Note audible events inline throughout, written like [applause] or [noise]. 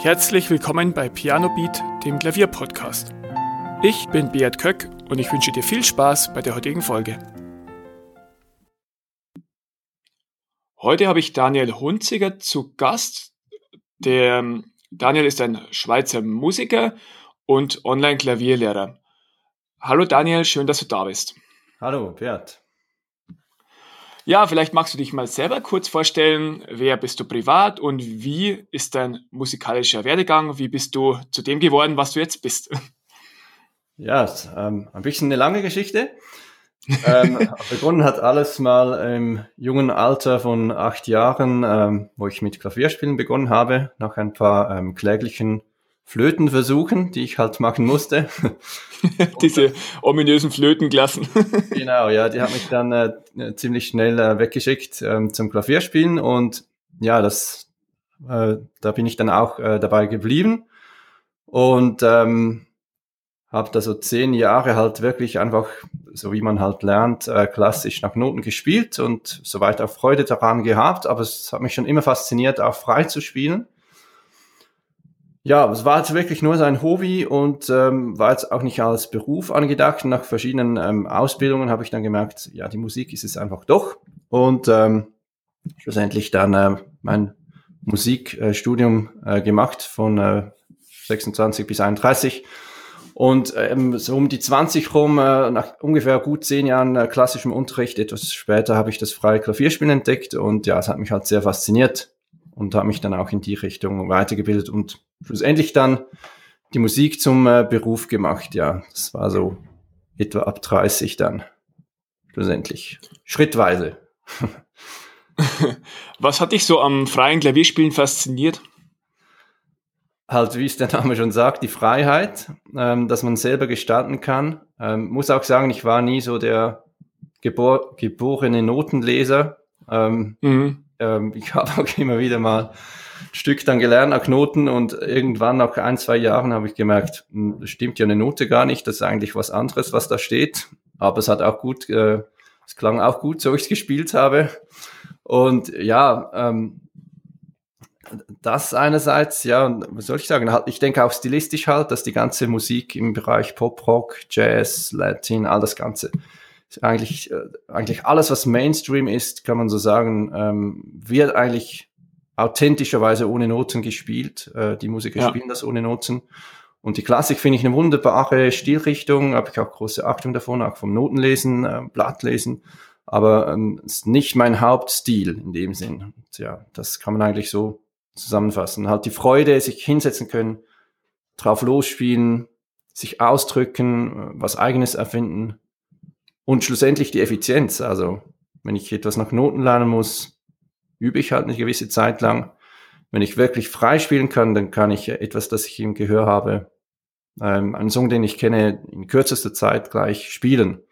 Herzlich willkommen bei Piano Beat, dem Klavierpodcast. Ich bin Beat Köck und ich wünsche dir viel Spaß bei der heutigen Folge. Heute habe ich Daniel Hunziger zu Gast. Der Daniel ist ein Schweizer Musiker und Online-Klavierlehrer. Hallo Daniel, schön, dass du da bist. Hallo Beat. Ja, vielleicht magst du dich mal selber kurz vorstellen. Wer bist du privat und wie ist dein musikalischer Werdegang? Wie bist du zu dem geworden, was du jetzt bist? [laughs] Ja, ähm, ein bisschen eine lange Geschichte. ähm, [laughs] begonnen hat alles mal im jungen Alter von acht Jahren, ähm, wo ich mit Klavierspielen begonnen habe, nach ein paar ähm, kläglichen Flötenversuchen, die ich halt machen musste. [laughs] Diese ominösen Flötenklassen. [laughs] genau, ja, die hat mich dann äh, ziemlich schnell äh, weggeschickt ähm, zum Klavierspielen und ja, das, äh, da bin ich dann auch äh, dabei geblieben und ähm, habe da so zehn Jahre halt wirklich einfach, so wie man halt lernt, äh, klassisch nach Noten gespielt und soweit auch Freude daran gehabt, aber es hat mich schon immer fasziniert, auch frei zu spielen ja, es war jetzt wirklich nur sein Hobby und ähm, war jetzt auch nicht als Beruf angedacht. Nach verschiedenen ähm, Ausbildungen habe ich dann gemerkt, ja, die Musik ist es einfach doch. Und ähm, schlussendlich dann äh, mein Musikstudium äh, gemacht von äh, 26 bis 31. Und ähm, so um die 20 rum, äh, nach ungefähr gut zehn Jahren äh, klassischem Unterricht, etwas später habe ich das freie Klavierspielen entdeckt und ja, es hat mich halt sehr fasziniert und habe mich dann auch in die Richtung weitergebildet und schlussendlich dann die Musik zum äh, Beruf gemacht. Ja, das war so etwa ab 30 dann schlussendlich. Schrittweise. [laughs] Was hat dich so am freien Klavierspielen fasziniert? Halt, wie es der Name schon sagt, die Freiheit, ähm, dass man selber gestalten kann. Ähm, muss auch sagen, ich war nie so der gebor geborene Notenleser. Ähm, mhm ähm, ich [laughs] habe auch immer wieder mal Stück dann gelernt nach Noten und irgendwann nach ein, zwei Jahren habe ich gemerkt, hm, das stimmt ja eine Note gar nicht, das ist eigentlich was anderes, was da steht. Aber es hat auch gut, äh, es klang auch gut, so ich es gespielt habe. Und ja, ähm, das einerseits, ja, was soll ich sagen, halt, ich denke auch stilistisch halt, dass die ganze Musik im Bereich Pop, Rock, Jazz, Latin, all das Ganze eigentlich, äh, eigentlich alles, was Mainstream ist, kann man so sagen, ähm, wird eigentlich authentischerweise ohne Noten gespielt. Äh, die Musiker ja. spielen das ohne Noten. Und die Klassik finde ich eine wunderbare Stilrichtung, habe ich auch große Achtung davon, auch vom Notenlesen, äh, Blattlesen. Aber ähm, ist nicht mein Hauptstil in dem Sinn. Und ja, das kann man eigentlich so zusammenfassen. Halt die Freude, sich hinsetzen können, drauf losspielen, sich ausdrücken, äh, was eigenes erfinden und schlussendlich die Effizienz. Also wenn ich etwas nach Noten lernen muss, übe ich halt eine gewisse Zeit lang. Wenn ich wirklich frei spielen kann, dann kann ich etwas, das ich im Gehör habe, ähm, einen Song, den ich kenne, in kürzester Zeit gleich spielen.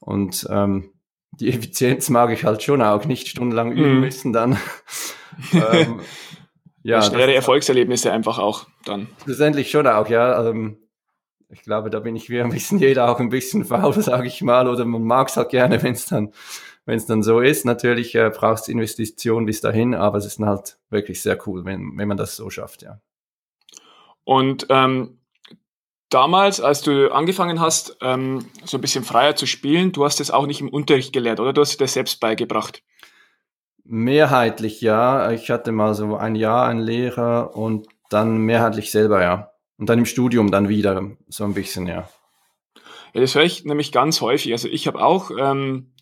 Und ähm, die [laughs] Effizienz mag ich halt schon auch, nicht stundenlang üben mm. müssen dann. [laughs] ähm, ja, schnellere Erfolgserlebnisse einfach auch dann. Schlussendlich schon auch, ja. Ähm, ich glaube, da bin ich wie ein bisschen jeder auch ein bisschen faul, [laughs] sage ich mal, oder man mag es halt gerne, wenn es dann, wenn es dann so ist. Natürlich äh, braucht es Investitionen bis dahin, aber es ist dann halt wirklich sehr cool, wenn, wenn man das so schafft, ja. Und ähm, damals, als du angefangen hast, ähm, so ein bisschen freier zu spielen, du hast das auch nicht im Unterricht gelernt, oder? Du hast dir das selbst beigebracht. Mehrheitlich ja. Ich hatte mal so ein Jahr einen Lehrer und dann mehrheitlich selber, ja. Und dann im Studium dann wieder so ein bisschen, ja. Ja, das höre ich nämlich ganz häufig. Also ich habe auch ähm,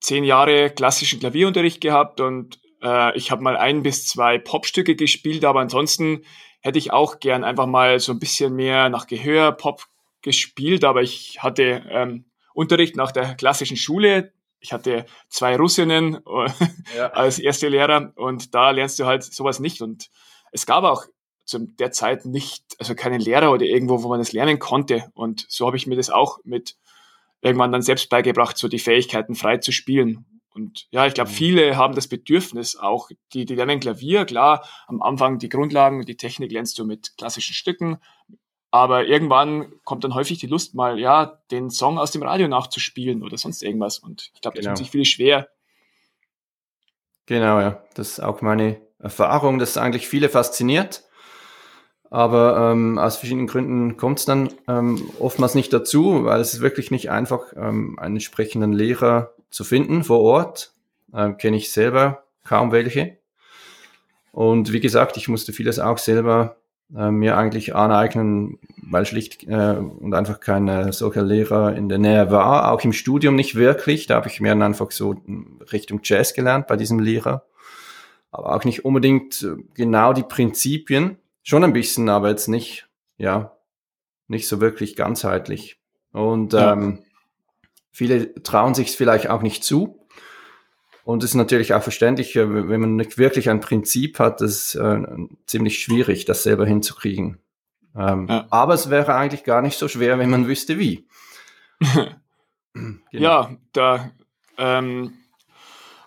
zehn Jahre klassischen Klavierunterricht gehabt und äh, ich habe mal ein bis zwei Popstücke gespielt, aber ansonsten hätte ich auch gern einfach mal so ein bisschen mehr nach Gehör Pop gespielt, aber ich hatte ähm, Unterricht nach der klassischen Schule. Ich hatte zwei Russinnen ja. [laughs] als erste Lehrer und da lernst du halt sowas nicht. Und es gab auch zu der Zeit nicht, also keinen Lehrer oder irgendwo, wo man das lernen konnte. Und so habe ich mir das auch mit irgendwann dann selbst beigebracht, so die Fähigkeiten frei zu spielen. Und ja, ich glaube, mhm. viele haben das Bedürfnis auch, die, die lernen Klavier, klar, am Anfang die Grundlagen, die Technik lernst du mit klassischen Stücken, aber irgendwann kommt dann häufig die Lust, mal ja, den Song aus dem Radio nachzuspielen oder sonst irgendwas. Und ich glaube, das genau. tut sich viele schwer. Genau, ja. Das ist auch meine Erfahrung, dass eigentlich viele fasziniert. Aber ähm, aus verschiedenen Gründen kommt es dann ähm, oftmals nicht dazu, weil es ist wirklich nicht einfach, ähm, einen entsprechenden Lehrer zu finden vor Ort. Ähm, Kenne ich selber kaum welche. Und wie gesagt, ich musste vieles auch selber äh, mir eigentlich aneignen, weil schlicht äh, und einfach kein äh, solcher Lehrer in der Nähe war. Auch im Studium nicht wirklich. Da habe ich mehr einfach so Richtung Jazz gelernt bei diesem Lehrer. Aber auch nicht unbedingt äh, genau die Prinzipien. Schon ein bisschen, aber jetzt nicht, ja, nicht so wirklich ganzheitlich. Und ja. ähm, viele trauen sich es vielleicht auch nicht zu. Und es ist natürlich auch verständlich, äh, wenn man nicht wirklich ein Prinzip hat, das ist äh, ziemlich schwierig, das selber hinzukriegen. Ähm, ja. Aber es wäre eigentlich gar nicht so schwer, wenn man wüsste, wie. [laughs] genau. Ja, da ähm,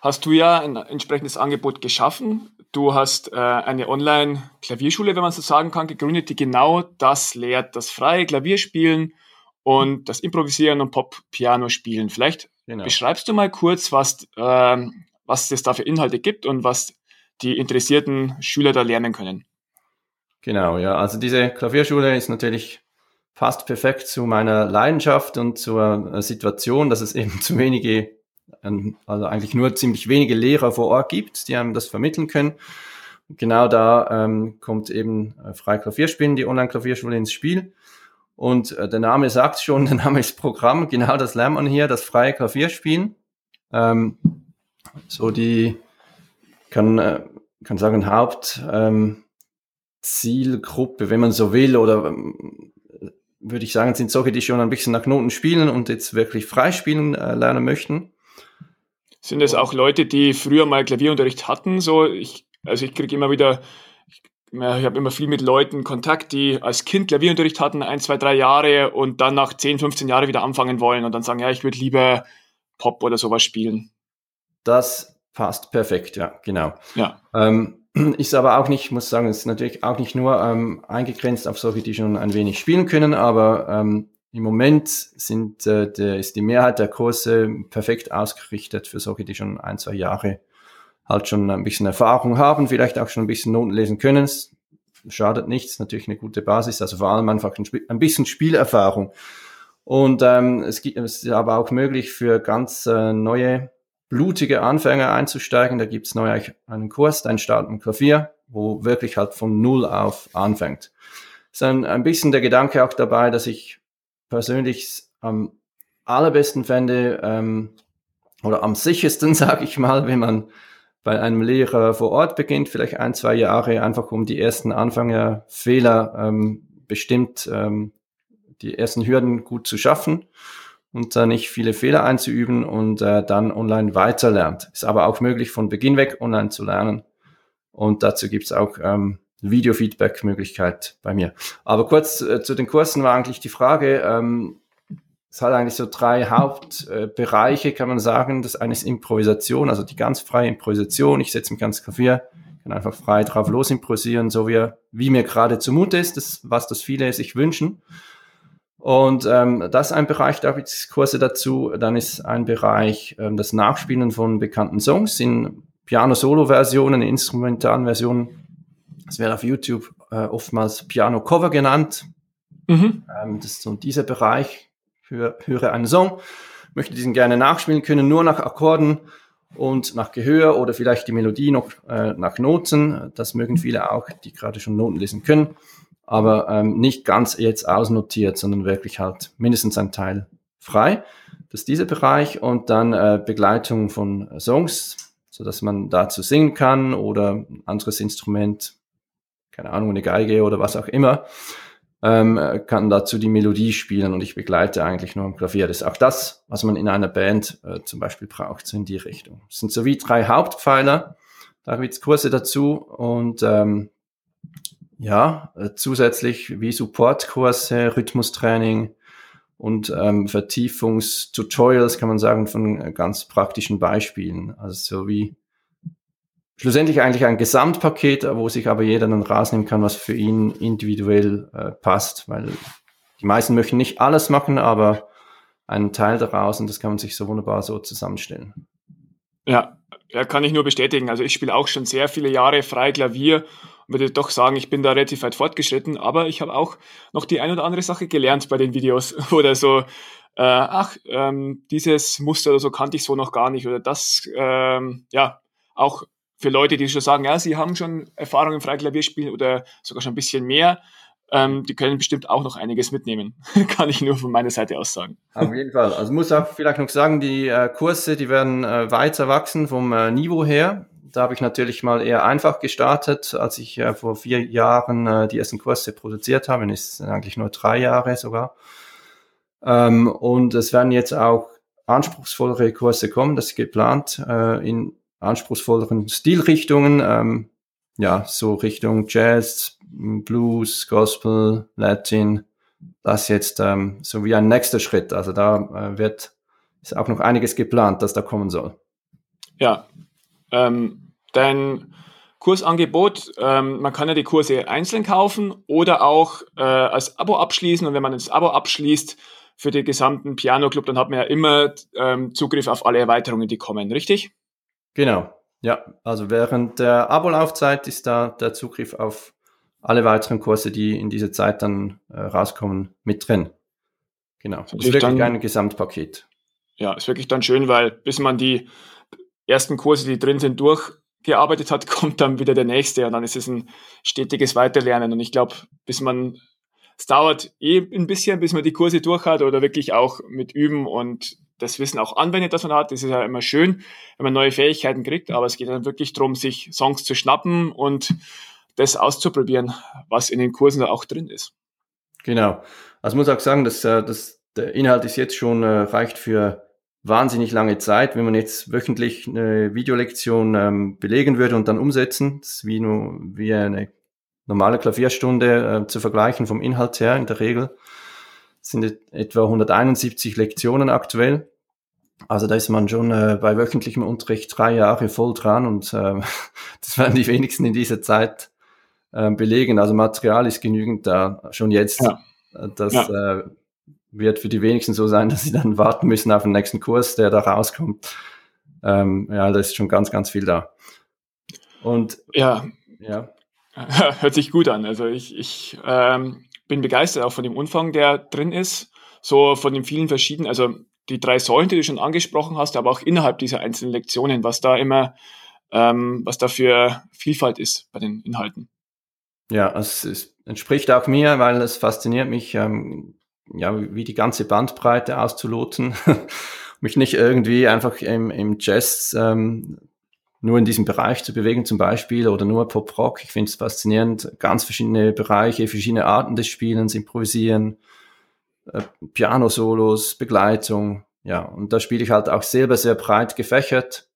hast du ja ein entsprechendes Angebot geschaffen. Du hast äh, eine Online-Klavierschule, wenn man so sagen kann, gegründet, die genau das lehrt, das freie Klavierspielen und das Improvisieren und Pop-Piano spielen. Vielleicht genau. beschreibst du mal kurz, was, äh, was es da für Inhalte gibt und was die interessierten Schüler da lernen können. Genau, ja. Also diese Klavierschule ist natürlich fast perfekt zu meiner Leidenschaft und zur äh, Situation, dass es eben [laughs] zu wenige, ähm, also eigentlich nur ziemlich wenige Lehrer vor Ort gibt, die einem das vermitteln können. genau da ähm, kommt eben äh, Klavierspielen, die Online-Klavierschule ins Spiel. Und äh, der Name sagt schon, [laughs] der Name ist Programm, genau das lernt man hier, das freie Klavierspielen. Ähm, so die, kann, äh, kann sagen, Hauptzielgruppe, ähm, wenn man so will, oder ähm, würde ich sagen, sind solche, die schon ein bisschen nach Noten spielen und jetzt wirklich frei spielen äh, lernen möchten. Sind es auch Leute, die früher mal Klavierunterricht hatten? So, ich, also ich kriege immer wieder ich habe immer viel mit Leuten Kontakt, die als Kind Klavierunterricht hatten, ein, zwei, drei Jahre und dann nach 10, 15 Jahren wieder anfangen wollen und dann sagen, ja, ich würde lieber Pop oder sowas spielen. Das passt perfekt, ja, genau. Ja. Ähm, [clears throat] ist aber auch nicht, muss sagen, ist natürlich auch nicht nur ähm, eingegrenzt auf solche, die schon ein wenig spielen können, aber ähm, im Moment sind, äh, der, ist die Mehrheit der Kurse perfekt ausgerichtet für solche, die schon ein, zwei Jahre halt schon ein bisschen Erfahrung haben, vielleicht auch schon ein bisschen Noten lesen können. Es schadet nichts, natürlich eine gute Basis, also vor allem einfach ein, ein bisschen Spielerfahrung. Und ähm, es, gibt, es ist aber auch möglich für ganz äh, neue, blutige Anfänger einzusteigen. Da gibt es neu einen Kurs, ein Start im Klavier, wo wirklich halt von Null auf anfängt. Ist ein, ein bisschen der Gedanke auch dabei, dass ich persönlich am allerbesten fände, ähm, oder am sichersten, [laughs] sage ich mal, wenn man bei einem Lehrer vor Ort beginnt, vielleicht ein, zwei Jahre, einfach um die ersten Anfängerfehler ähm, bestimmt ähm, die ersten Hürden gut zu schaffen und da nicht viele Fehler einzuüben und äh, dann online weiterlernt. Ist aber auch möglich, von Beginn weg online zu lernen. Und dazu gibt's auch ähm, Video-Feedback-Möglichkeit bei mir. Aber kurz äh, zu den Kursen war eigentlich die Frage, ähm, es hat eigentlich so drei Hauptbereiche, kann man sagen. Das eine ist Improvisation, also die ganz freie Improvisation. Ich setze mich ans Klavier, kann einfach frei drauf los improvisieren, so wie, wie mir gerade zumute ist, das, was das viele sich wünschen. Und ähm, das ist ein Bereich, da gibt es Kurse dazu. Dann ist ein Bereich ähm, das Nachspielen von bekannten Songs in Piano-Solo-Versionen, instrumentalen Versionen. Das wird auf YouTube äh, oftmals Piano-Cover genannt. Mhm. Ähm, das ist so dieser Bereich höre, höre einen Song, möchte diesen gerne nachspielen können, nur nach Akkorden und nach Gehör oder vielleicht die Melodie noch äh, nach Noten. Das mögen viele auch, die gerade schon Noten lesen können, aber ähm, nicht ganz jetzt ausnotiert, sondern wirklich halt mindestens ein Teil frei. Das ist dieser Bereich und dann äh, Begleitung von Songs, so dass man dazu singen kann oder ein anderes Instrument, keine Ahnung, eine Geige oder was auch immer ähm, kann dazu die Melodie spielen und ich begleite eigentlich nur am Klavier. Das ist auch das, was man in einer Band äh, zum Beispiel braucht, so in die Richtung. Es sind so wie drei Hauptpfeiler, da gibt es Kurse dazu und ähm, ja, äh, zusätzlich wie Supportkurse, Rhythmustraining und ähm, Vertiefungstutorials kann man sagen von äh, ganz praktischen Beispielen. Also so wie schlussendlich eigentlich ein Gesamtpaket, wo sich aber jeder dann rausnehmen kann, was für ihn individuell äh, passt, weil die meisten möchten nicht alles machen, aber einen Teil daraus und das kann man sich so wunderbar so zusammenstellen. Ja, ja, kann ich nur bestätigen. Also ich spiele auch schon sehr viele Jahre frei Klavier und würde doch sagen, ich bin da relativ weit fortgeschritten, aber ich habe auch noch die ein oder andere Sache gelernt bei den Videos [laughs] oder so, äh, ach, ähm, dieses Muster oder so kannte ich so noch gar nicht oder das, ähm, ja, auch für Leute, die schon sagen, ja, sie haben schon Erfahrung im Freiklavierspielen oder sogar schon ein bisschen mehr, ähm, die können bestimmt auch noch einiges mitnehmen. [laughs] Kann ich nur von meiner Seite aus sagen. Auf jeden Fall. Also muss auch vielleicht noch sagen, die äh, Kurse, die werden äh, weiter wachsen vom äh, Niveau her. Da habe ich natürlich mal eher einfach gestartet, als ich äh, vor vier Jahren äh, die ersten Kurse produziert habe. Das ist eigentlich nur drei Jahre sogar. Ähm, und es werden jetzt auch anspruchsvollere Kurse kommen. Das ist geplant äh, in anspruchsvolleren Stilrichtungen. Ähm, ja, so Richtung Jazz, Blues, Gospel, Latin. Das jetzt ähm, so wie ein nächster Schritt. Also da äh, wird ist auch noch einiges geplant, das da kommen soll. Ja, ähm, dein Kursangebot, ähm, man kann ja die Kurse einzeln kaufen oder auch äh, als Abo abschließen. Und wenn man das Abo abschließt für den gesamten Piano Club, dann hat man ja immer ähm, Zugriff auf alle Erweiterungen, die kommen, richtig? Genau. Ja, also während der Abo-Laufzeit ist da der Zugriff auf alle weiteren Kurse, die in dieser Zeit dann äh, rauskommen, mit drin. Genau. Das ist wirklich dann, ein Gesamtpaket. Ja, ist wirklich dann schön, weil bis man die ersten Kurse, die drin sind, durchgearbeitet hat, [laughs] kommt dann wieder der nächste und dann ist es ein stetiges Weiterlernen. Und ich glaube, bis man, es dauert eh ein bisschen, bis man die Kurse durch hat oder wirklich auch mit Üben und das Wissen auch anwendet, das man hat. Das ist ja immer schön, wenn man neue Fähigkeiten kriegt, aber es geht dann wirklich darum, sich Songs zu schnappen und das auszuprobieren, was in den Kursen da auch drin ist. Genau. Also muss auch sagen, dass, äh, dass der Inhalt ist jetzt schon äh, reicht für wahnsinnig lange Zeit. Wenn man jetzt wöchentlich eine Videolektion ähm, belegen würde und dann umsetzen, das ist wie nur wie eine normale Klavierstunde äh, zu vergleichen vom Inhalt her in der Regel. Sind etwa 171 Lektionen aktuell. Also da ist man schon äh, bei wöchentlichem Unterricht drei Jahre voll dran und äh, [laughs] das werden die wenigsten in dieser Zeit äh, belegen. Also Material ist genügend da schon jetzt. Ja. Äh, das ja. äh, wird für die wenigsten so sein, [laughs] dass sie dann warten müssen auf den nächsten Kurs, der da rauskommt. Ähm, ja, da ist schon ganz, ganz viel da. Und ja, ja. [laughs] hört sich gut an. Also ich, ich ähm, bin begeistert auch von dem Umfang, der drin ist. So von den vielen verschiedenen, also die drei Säulen, die du schon angesprochen hast, aber auch innerhalb dieser einzelnen Lektionen, was da immer, ähm, was da für Vielfalt ist bei den Inhalten. Ja, es, entspricht auch mir, weil es fasziniert mich, ähm, ja, wie die ganze Bandbreite auszuloten. [laughs] mich nicht irgendwie einfach im, im Jazz ähm, nur in diesem Bereich zu bewegen zum Beispiel oder nur Pop-Rock. Ich finde es faszinierend, ganz verschiedene Bereiche, verschiedene Arten des Spielens, Improvisieren, äh, Piano-Solos, Begleitung. Ja, und da spiele ich halt auch selber sehr breit gefächert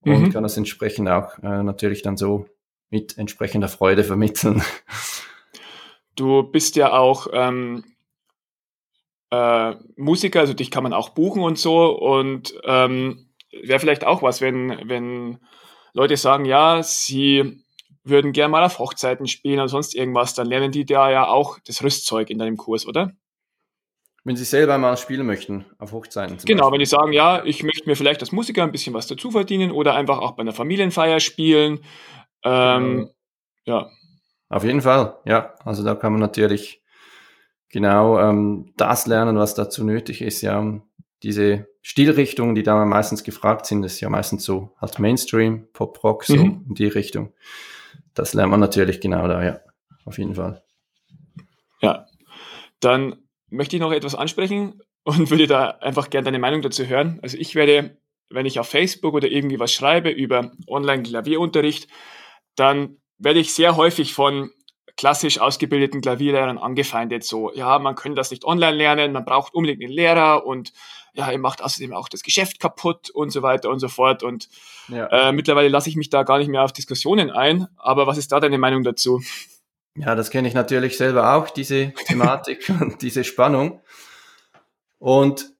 und mhm. kann das entsprechend auch äh, natürlich dann so mit entsprechender Freude vermitteln. [laughs] Du bist ja auch ähm, äh, Musiker, also dich kann man auch buchen und so. Und ähm, wäre vielleicht auch was, wenn, wenn Leute sagen, ja, sie würden gerne mal auf Hochzeiten spielen oder sonst irgendwas, dann lernen die da ja auch das Rüstzeug in deinem Kurs, oder? Wenn sie selber mal spielen möchten, auf Hochzeiten. genau, Beispiel. wenn die sagen, ja, ich möchte mir vielleicht als Musiker ein bisschen was dazu verdienen oder einfach auch bei einer Familienfeier spielen ähm, ja. Auf jeden Fall, ja. Also da kann man natürlich genau ähm, das lernen, was dazu nötig ist. Ja, diese Stilrichtungen, die da meistens gefragt sind, ist ja meistens so halt Mainstream, Pop Rock, so mhm. in die Richtung. Das lernt man natürlich genau da, ja. Auf jeden Fall. Ja. Dann möchte ich noch etwas ansprechen und würde da einfach gerne deine Meinung dazu hören. Also ich werde, wenn ich auf Facebook oder irgendwie was schreibe über Online-Klavierunterricht, dann werde ich sehr häufig von klassisch ausgebildeten Klavierlehrern angefeindet. So, ja, man kann das nicht online lernen, man braucht unbedingt einen Lehrer und ja, ihr macht außerdem auch das Geschäft kaputt und so weiter und so fort. Und ja. äh, mittlerweile lasse ich mich da gar nicht mehr auf Diskussionen ein. Aber was ist da deine Meinung dazu? Ja, das kenne ich natürlich selber auch, diese [laughs] Thematik und diese Spannung. Und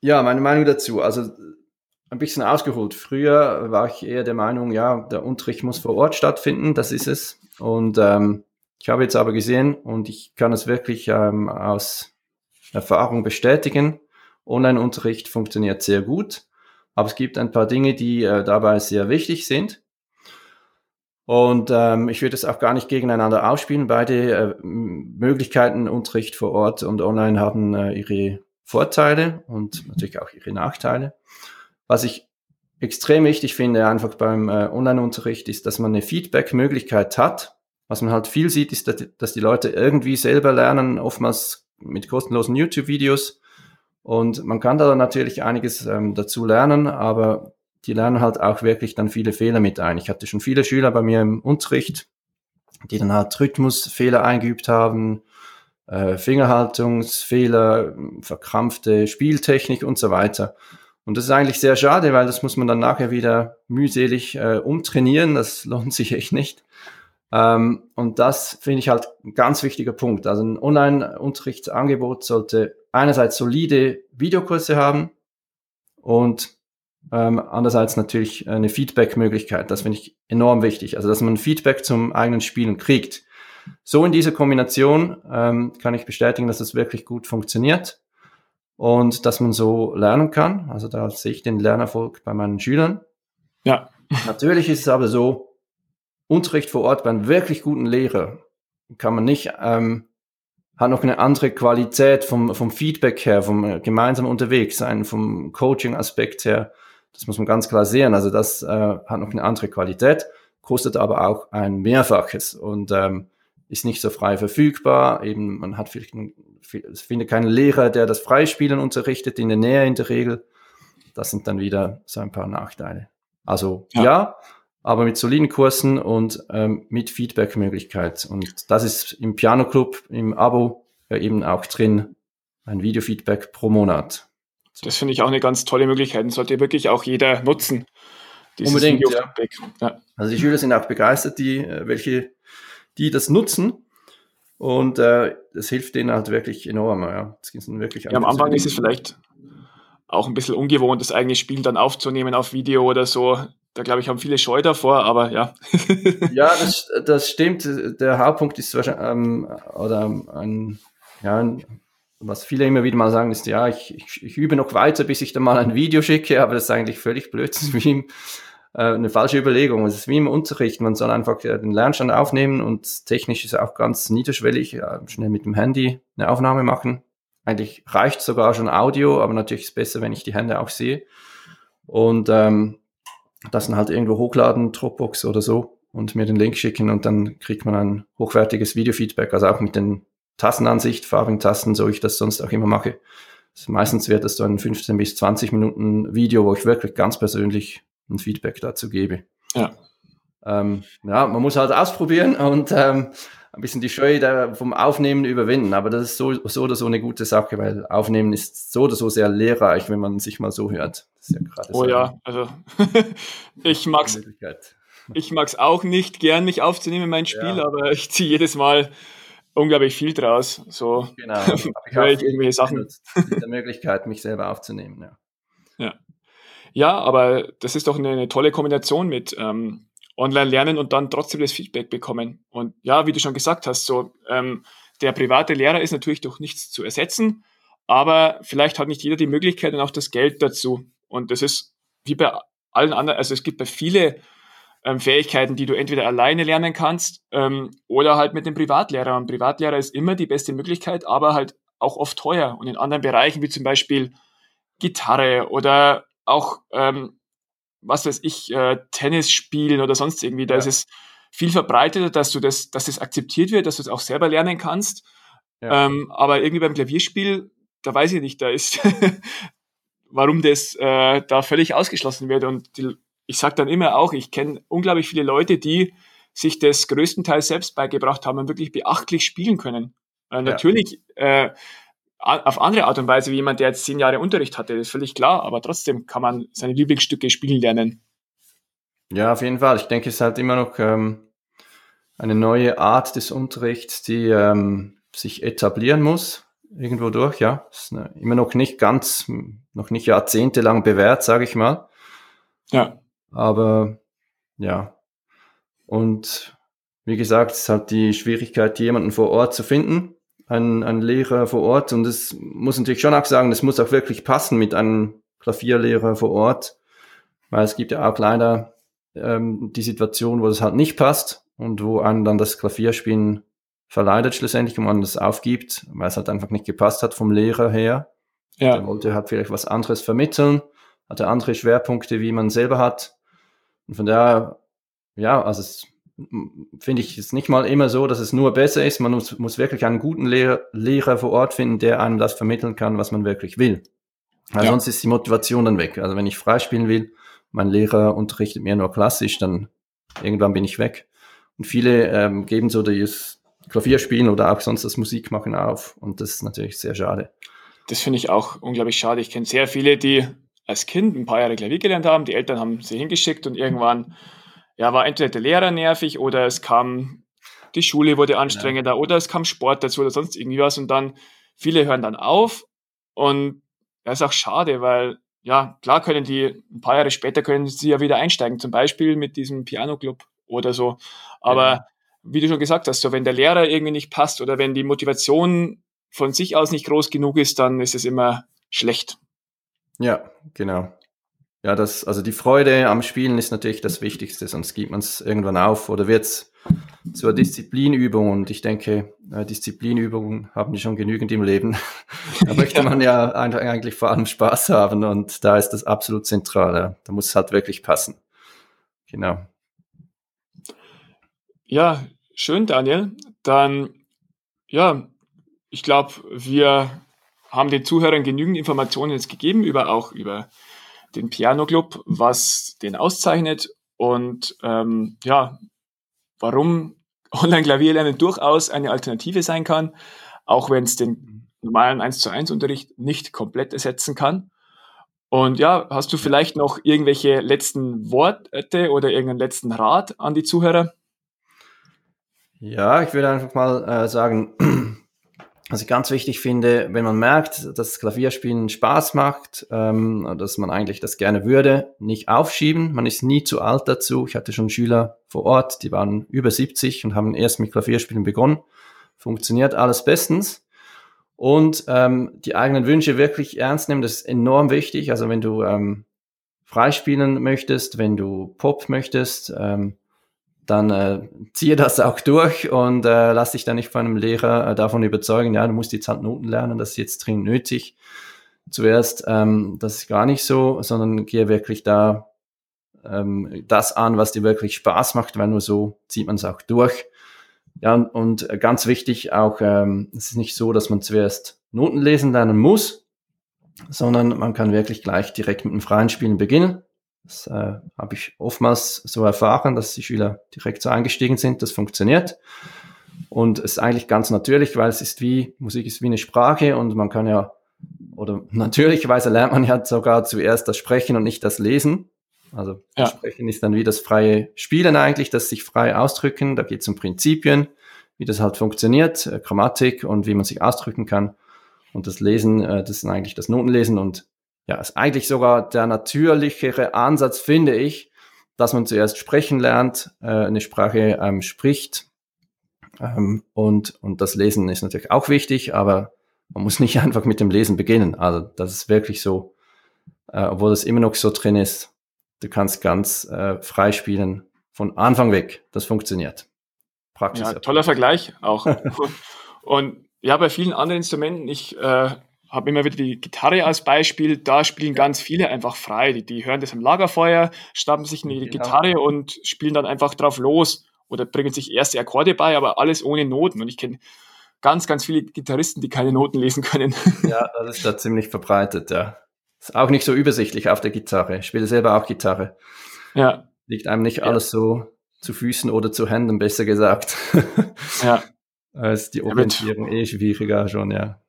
ja, meine Meinung dazu. Also ein bisschen ausgeholt. Früher war ich eher der Meinung, ja, der Unterricht muss vor Ort stattfinden, das ist es. Und ähm, ich habe jetzt aber gesehen und ich kann es wirklich ähm, aus Erfahrung bestätigen, Online-Unterricht funktioniert sehr gut, aber es gibt ein paar Dinge, die äh, dabei sehr wichtig sind. Und ähm, ich würde es auch gar nicht gegeneinander ausspielen. Beide äh, Möglichkeiten, Unterricht vor Ort und online, haben äh, ihre Vorteile und natürlich auch ihre Nachteile. Was ich extrem wichtig finde, einfach beim äh, Online-Unterricht, ist, dass man eine Feedback-Möglichkeit hat. Was man halt viel sieht, ist, dass die Leute irgendwie selber lernen, oftmals mit kostenlosen YouTube-Videos. Und man kann da natürlich einiges ähm, dazu lernen, aber die lernen halt auch wirklich dann viele Fehler mit ein. Ich hatte schon viele Schüler bei mir im Unterricht, die dann halt Rhythmusfehler eingeübt haben, äh, Fingerhaltungsfehler, verkrampfte Spieltechnik und so weiter. Und das ist eigentlich sehr schade, weil das muss man dann nachher wieder mühselig äh, umtrainieren. Das [laughs] lohnt sich echt nicht. Ähm, und das finde ich halt ein ganz wichtiger Punkt. Also ein Online-Unterrichtsangebot sollte einerseits solide Videokurse haben und ähm, andererseits natürlich eine Feedback-Möglichkeit. Das finde ich enorm wichtig. Also, dass man Feedback zum eigenen Spielen kriegt. So in dieser Kombination ähm, kann ich bestätigen, dass es das wirklich gut funktioniert und dass man so lernen kann. Also da sehe ich den Lernerfolg bei meinen Schülern. Ja. Natürlich ist es aber so, Unterricht vor Ort bei einem wirklich guten Lehrer kann man nicht, ähm, hat noch eine andere Qualität vom, vom Feedback her, vom äh, gemeinsam unterwegs sein, vom Coaching-Aspekt her. Das muss man ganz klar sehen. Also das äh, hat noch eine andere Qualität, kostet aber auch ein Mehrfaches und ähm, ist nicht so frei verfügbar. Eben, man hat vielleicht, es findet keinen Lehrer, der das Freispielen unterrichtet, in der Nähe in der Regel. Das sind dann wieder so ein paar Nachteile. Also ja, ja aber mit soliden Kursen und ähm, mit Feedback-Möglichkeit. Und das ist im Piano Club, im Abo ja eben auch drin, ein Videofeedback pro Monat. Das finde ich auch eine ganz tolle Möglichkeit und sollte wirklich auch jeder nutzen. Unbedingt, ja. ja. Also die Schüler sind auch begeistert, die, äh, welche, die das nutzen. Und äh, das hilft denen halt wirklich enorm. Ja. Wirklich ja, am Anfang ist es vielleicht auch ein bisschen ungewohnt, das eigene Spiel dann aufzunehmen auf Video oder so. Da glaube ich, haben viele Scheu davor, aber ja. [laughs] ja, das, das stimmt. Der Hauptpunkt ist wahrscheinlich, ähm, oder ein, ja, ein was viele immer wieder mal sagen, ist, ja, ich, ich, ich übe noch weiter, bis ich dann mal ein Video schicke, aber das ist eigentlich völlig blöd. Das ist wie im, äh, eine falsche Überlegung. Es ist wie im Unterricht. Man soll einfach äh, den Lernstand aufnehmen und technisch ist auch ganz niederschwellig, äh, schnell mit dem Handy eine Aufnahme machen. Eigentlich reicht sogar schon Audio, aber natürlich ist es besser, wenn ich die Hände auch sehe. Und ähm, das dann halt irgendwo hochladen, Dropbox oder so und mir den Link schicken und dann kriegt man ein hochwertiges Videofeedback, also auch mit den Tassenansicht, farbigen Tasten, so ich das sonst auch immer mache. Meistens wird das so ein 15 bis 20 Minuten Video, wo ich wirklich ganz persönlich ein Feedback dazu gebe. Ja. Ähm, ja, man muss halt ausprobieren und ähm, ein bisschen die Scheu da vom Aufnehmen überwinden. Aber das ist so, so oder so eine gute Sache, weil Aufnehmen ist so oder so sehr lehrreich, wenn man sich mal so hört. Ja oh so ja, also [laughs] ich mag's. Ich mag's auch nicht gern, mich aufzunehmen, mein Spiel, ja. aber ich ziehe jedes Mal unglaublich viel draus. So genau. [laughs] ich habe irgendwelche Sachen. Die Möglichkeit, mich selber aufzunehmen. Ja. ja. Ja, aber das ist doch eine, eine tolle Kombination mit ähm, online lernen und dann trotzdem das Feedback bekommen. Und ja, wie du schon gesagt hast, so ähm, der private Lehrer ist natürlich durch nichts zu ersetzen, aber vielleicht hat nicht jeder die Möglichkeit und auch das Geld dazu. Und das ist wie bei allen anderen, also es gibt bei viele ähm, Fähigkeiten, die du entweder alleine lernen kannst ähm, oder halt mit dem Privatlehrer. Und Privatlehrer ist immer die beste Möglichkeit, aber halt auch oft teuer. Und in anderen Bereichen, wie zum Beispiel Gitarre oder auch, ähm, was weiß ich, äh, Tennis spielen oder sonst irgendwie, da ja. ist es viel verbreiteter, dass du das, dass das akzeptiert wird, dass du es auch selber lernen kannst. Ja. Ähm, aber irgendwie beim Klavierspiel, da weiß ich nicht, da ist, [laughs] warum das äh, da völlig ausgeschlossen wird. Und die, ich sage dann immer auch, ich kenne unglaublich viele Leute, die sich das größtenteils selbst beigebracht haben und wirklich beachtlich spielen können. Äh, ja. Natürlich äh, auf andere Art und Weise wie jemand, der jetzt zehn Jahre Unterricht hatte, das ist völlig klar, aber trotzdem kann man seine Lieblingsstücke spielen lernen. Ja, auf jeden Fall. Ich denke, es ist halt immer noch ähm, eine neue Art des Unterrichts, die ähm, sich etablieren muss, irgendwo durch, ja. Ist ne, immer noch nicht ganz, noch nicht jahrzehntelang bewährt, sage ich mal. Ja. Aber ja. Und wie gesagt, es ist halt die Schwierigkeit, jemanden vor Ort zu finden, einen, einen Lehrer vor Ort. Und es muss natürlich schon auch sagen, das muss auch wirklich passen mit einem Klavierlehrer vor Ort. Weil es gibt ja auch leider ähm, die Situation, wo das halt nicht passt und wo einem dann das Klavierspielen verleidet schlussendlich und man das aufgibt, weil es halt einfach nicht gepasst hat vom Lehrer her. Ja. Der wollte halt vielleicht was anderes vermitteln, hatte andere Schwerpunkte, wie man selber hat. Und von daher, ja, also es finde ich es nicht mal immer so, dass es nur besser ist. Man muss, muss wirklich einen guten Lehrer, Lehrer vor Ort finden, der einem das vermitteln kann, was man wirklich will. Weil ja. sonst ist die Motivation dann weg. Also wenn ich freispielen will, mein Lehrer unterrichtet mir nur klassisch, dann irgendwann bin ich weg. Und viele ähm, geben so das Klavierspielen oder auch sonst das Musikmachen auf. Und das ist natürlich sehr schade. Das finde ich auch unglaublich schade. Ich kenne sehr viele, die als Kind ein paar Jahre Klavier gelernt haben. Die Eltern haben sie hingeschickt und irgendwann ja, war entweder der Lehrer nervig oder es kam, die Schule wurde anstrengender ja. oder es kam Sport dazu oder sonst irgendwie was. Und dann, viele hören dann auf und das ist auch schade, weil ja, klar können die, ein paar Jahre später können sie ja wieder einsteigen, zum Beispiel mit diesem Piano-Club oder so. Aber ja. wie du schon gesagt hast, so wenn der Lehrer irgendwie nicht passt oder wenn die Motivation von sich aus nicht groß genug ist, dann ist es immer schlecht. Ja, genau. Ja, das, also die Freude am Spielen ist natürlich das Wichtigste, sonst gibt man es irgendwann auf oder wird es zur Disziplinübung. Und ich denke, äh, Disziplinübungen haben die schon genügend im Leben. [laughs] da möchte man ja eigentlich vor allem Spaß haben und da ist das absolut zentral. Da muss es halt wirklich passen. Genau. Ja, schön, Daniel. Dann, ja, ich glaube, wir haben den Zuhörern genügend Informationen jetzt gegeben über auch über den Piano Club, was den auszeichnet und ähm, ja, warum [laughs] Online-Klavierlernen durchaus eine Alternative sein kann, auch wenn es den normalen 1 zu 1 Unterricht nicht komplett ersetzen kann. Und ja, hast du vielleicht noch irgendwelche letzten Worte oder irgendeinen letzten Rat an die Zuhörer? Ja, ich würde einfach mal äh, sagen, was ich ganz wichtig finde, wenn man merkt, dass Klavierspielen Spaß macht, ähm, dass man eigentlich das gerne würde, nicht aufschieben. Man ist nie zu alt dazu. Ich hatte schon Schüler vor Ort, die waren über 70 und haben erst mit Klavierspielen begonnen. Funktioniert alles bestens. Und ähm, die eigenen Wünsche wirklich ernst nehmen, das ist enorm wichtig. Also wenn du ähm, freispielen möchtest, wenn du Pop möchtest, ähm, dann äh, ziehe das auch durch und äh, lass dich dann nicht von einem Lehrer äh, davon überzeugen, ja, du musst jetzt halt Noten lernen, das ist jetzt dringend nötig. Zuerst, ähm, das ist gar nicht so, sondern gehe wirklich da ähm, das an, was dir wirklich Spaß macht, weil nur so zieht man es auch durch. Ja, und, und ganz wichtig auch, ähm, es ist nicht so, dass man zuerst Noten lesen lernen muss, sondern man kann wirklich gleich direkt mit dem freien Spielen beginnen. Das äh, habe ich oftmals so erfahren, dass die Schüler direkt so eingestiegen sind. Das funktioniert. Und es ist eigentlich ganz natürlich, weil es ist wie, Musik ist wie eine Sprache und man kann ja, oder [laughs] natürlicherweise lernt man ja sogar zuerst das Sprechen und nicht das Lesen. Also ja. das Sprechen ist dann wie das freie Spielen eigentlich, das sich frei ausdrücken. Da geht es um Prinzipien, wie das halt funktioniert, äh, Grammatik und wie man sich ausdrücken kann. Und das Lesen, äh, das ist eigentlich das Notenlesen und ja, ist eigentlich sogar der natürlichere Ansatz, finde ich, dass man zuerst sprechen lernt, äh, eine Sprache ähm, spricht. Ähm, und, und das Lesen ist natürlich auch wichtig, aber man muss [laughs] nicht einfach mit dem Lesen beginnen. Also das ist wirklich so, äh, obwohl das immer noch so drin ist, du kannst ganz äh, frei spielen von Anfang weg. Das funktioniert. Praxis. Ja, toller Vergleich auch. [laughs] und ja, bei vielen anderen Instrumenten, ich äh, habe immer wieder die Gitarre als Beispiel. Da spielen ganz viele einfach frei. Die, die hören das am Lagerfeuer, schnappen sich eine genau. Gitarre und spielen dann einfach drauf los oder bringen sich erste Akkorde bei, aber alles ohne Noten. Und ich kenne ganz, ganz viele Gitarristen, die keine Noten lesen können. [laughs] Ja, das ist da ziemlich verbreitet, ja. Ist auch nicht so übersichtlich auf der Gitarre. Ich spiele selber auch Gitarre. Ja. Liegt einem nicht ja. alles so zu Füßen oder zu Händen, besser gesagt. Ja. ist [laughs] die Orientierung eh schwieriger schon, ja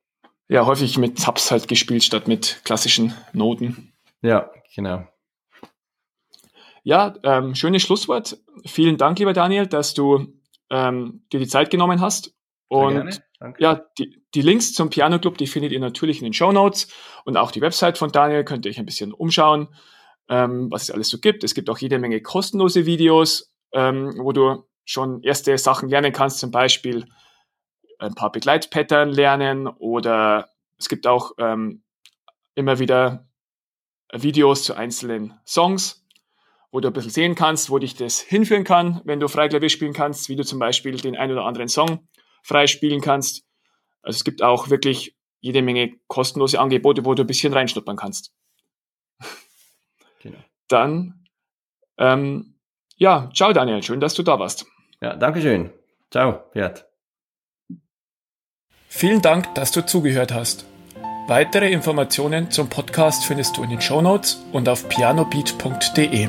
ja häufig mit Tabs halt gespielt statt mit klassischen Noten. Ja, genau. Ja, ähm, schönes Schlusswort. Vielen Dank, lieber Daniel, dass du ähm, dir die Zeit genommen hast. Und ja, die, die Links zum Piano Club, die findet ihr natürlich in den Show Notes und auch die Website von Daniel könnt ihr euch ein bisschen umschauen, ähm, was es alles so gibt. Es gibt auch jede Menge kostenlose Videos, ähm, wo du schon erste Sachen lernen kannst, zum Beispiel ein paar Begleitpattern lernen oder es gibt auch ähm, immer wieder Videos zu einzelnen Songs. wo du ein bisschen sehen kannst, wo dich das hinführen kann, wenn du frei Klavier spielen kannst, wie du zum Beispiel den ein oder anderen Song frei spielen kannst. Also es gibt auch wirklich jede Menge kostenlose Angebote, wo du ein bisschen reinschnuppern kannst. Genau. Dann, ähm, ja, ciao Daniel, schön, dass du da warst. Ja, danke schön. Ciao, Bert. Vielen Dank, dass du zugehört hast. Weitere Informationen zum Podcast findest du in den Show Notes und auf pianobeat.de.